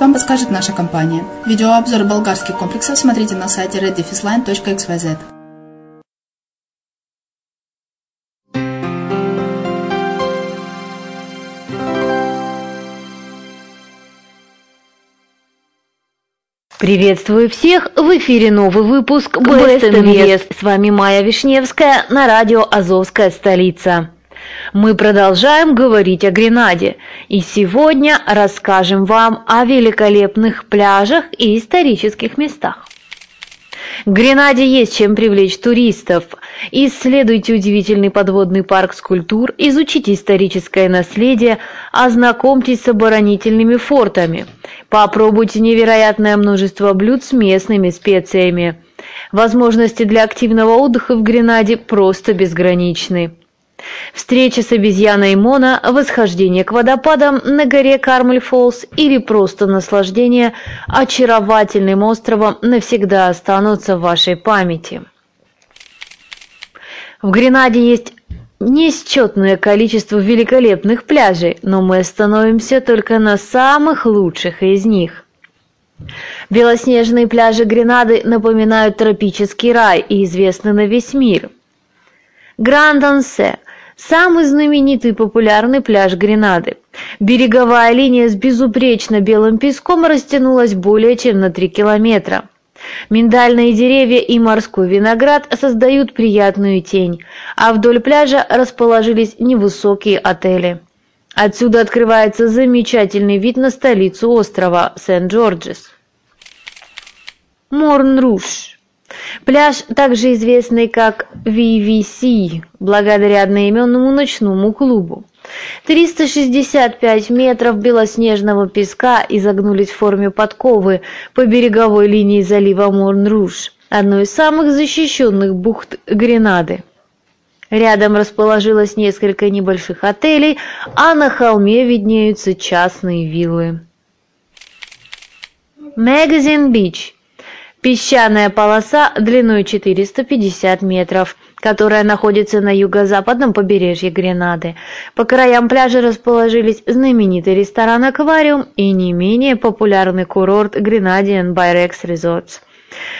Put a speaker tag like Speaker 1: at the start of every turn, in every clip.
Speaker 1: вам подскажет наша компания. Видеообзор болгарских комплексов смотрите на сайте reddefisline.xyz.
Speaker 2: Приветствую всех! В эфире новый выпуск Best Invest. С вами Майя Вишневская на радио «Азовская столица». Мы продолжаем говорить о Гренаде, и сегодня расскажем вам о великолепных пляжах и исторических местах. В Гренаде есть чем привлечь туристов. Исследуйте удивительный подводный парк скульптур, изучите историческое наследие, ознакомьтесь с оборонительными фортами. Попробуйте невероятное множество блюд с местными специями. Возможности для активного отдыха в Гренаде просто безграничны. Встреча с обезьяной Мона, восхождение к водопадам на горе Кармель-Фоллс или просто наслаждение очаровательным островом навсегда останутся в вашей памяти. В Гренаде есть несчетное количество великолепных пляжей, но мы остановимся только на самых лучших из них. Белоснежные пляжи Гренады напоминают тропический рай и известны на весь мир. Гранд-Ансе – самый знаменитый и популярный пляж Гренады. Береговая линия с безупречно белым песком растянулась более чем на 3 километра. Миндальные деревья и морской виноград создают приятную тень, а вдоль пляжа расположились невысокие отели. Отсюда открывается замечательный вид на столицу острова Сент-Джорджес. Морн-Руш. Пляж, также известный как VVC, благодаря одноименному ночному клубу. 365 метров белоснежного песка изогнулись в форме подковы по береговой линии залива Морн-Руш, одной из самых защищенных бухт Гренады. Рядом расположилось несколько небольших отелей, а на холме виднеются частные виллы. Магазин Бич Песчаная полоса длиной 450 метров, которая находится на юго-западном побережье Гренады. По краям пляжа расположились знаменитый ресторан «Аквариум» и не менее популярный курорт Гренадиан Байрекс Resorts.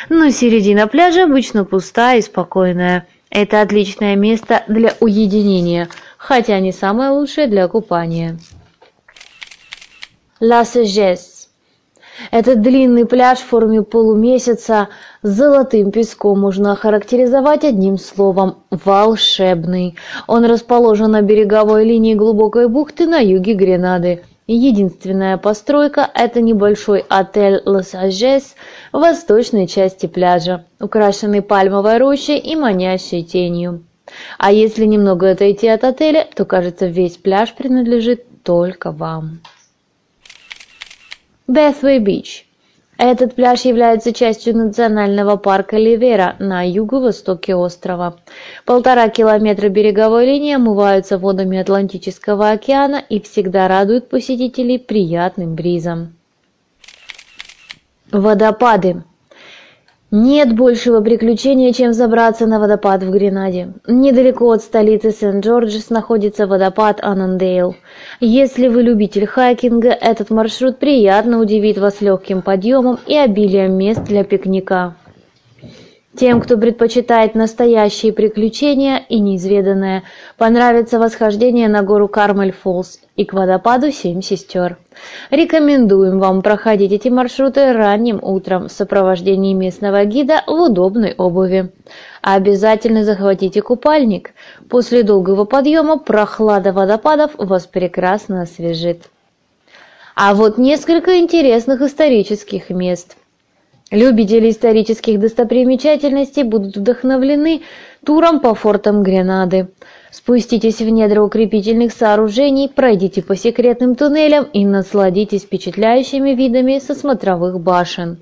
Speaker 2: Но середина пляжа обычно пустая и спокойная. Это отличное место для уединения, хотя не самое лучшее для купания. Ла Сежес этот длинный пляж в форме полумесяца с золотым песком можно охарактеризовать одним словом – волшебный. Он расположен на береговой линии глубокой бухты на юге Гренады. Единственная постройка – это небольшой отель «Лос-Ажес» в восточной части пляжа, украшенный пальмовой рощей и манящей тенью. А если немного отойти от отеля, то, кажется, весь пляж принадлежит только вам. Бэthвей Бич. Этот пляж является частью национального парка Ливера на юго-востоке острова. Полтора километра береговой линии омываются водами Атлантического океана и всегда радуют посетителей приятным бризом. Водопады. Нет большего приключения, чем забраться на водопад в Гренаде. Недалеко от столицы Сент-Джорджес находится водопад Анандейл. Если вы любитель хайкинга, этот маршрут приятно удивит вас легким подъемом и обилием мест для пикника. Тем, кто предпочитает настоящие приключения и неизведанное, понравится восхождение на гору Кармель-Фоллс и к водопаду Семь сестер. Рекомендуем вам проходить эти маршруты ранним утром в сопровождении местного гида в удобной обуви. Обязательно захватите купальник. После долгого подъема прохлада водопадов вас прекрасно освежит. А вот несколько интересных исторических мест – Любители исторических достопримечательностей будут вдохновлены туром по фортам Гренады. Спуститесь в недра укрепительных сооружений, пройдите по секретным туннелям и насладитесь впечатляющими видами со смотровых башен.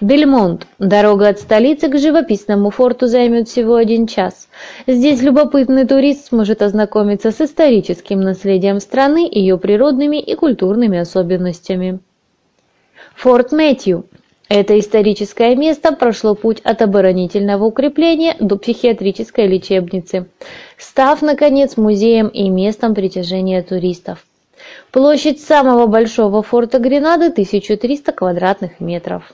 Speaker 2: Бельмонт. Дорога от столицы к живописному форту займет всего один час. Здесь любопытный турист сможет ознакомиться с историческим наследием страны, ее природными и культурными особенностями. Форт Мэтью. Это историческое место прошло путь от оборонительного укрепления до психиатрической лечебницы, став, наконец, музеем и местом притяжения туристов. Площадь самого большого форта Гренады – 1300 квадратных метров.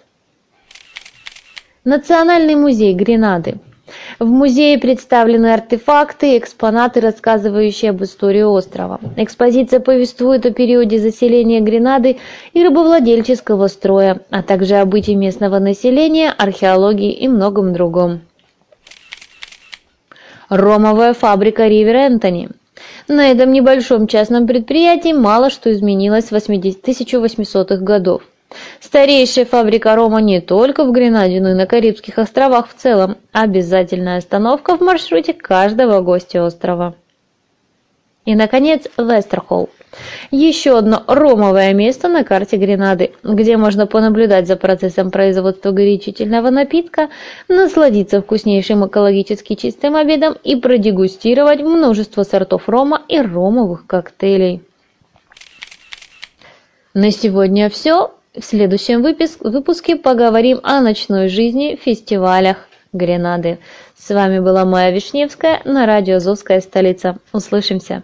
Speaker 2: Национальный музей Гренады – в музее представлены артефакты и экспонаты, рассказывающие об истории острова. Экспозиция повествует о периоде заселения Гренады и рабовладельческого строя, а также о бытии местного населения, археологии и многом другом. Ромовая фабрика Ривер Энтони. На этом небольшом частном предприятии мало что изменилось с 1800-х годов. Старейшая фабрика рома не только в Гренаде, но и на Карибских островах в целом. Обязательная остановка в маршруте каждого гостя острова. И, наконец, Вестерхолл. Еще одно ромовое место на карте Гренады, где можно понаблюдать за процессом производства горячительного напитка, насладиться вкуснейшим экологически чистым обедом и продегустировать множество сортов рома и ромовых коктейлей. На сегодня все. В следующем выпуске поговорим о ночной жизни в фестивалях Гренады. С вами была Майя Вишневская на радио «Азовская столица». Услышимся!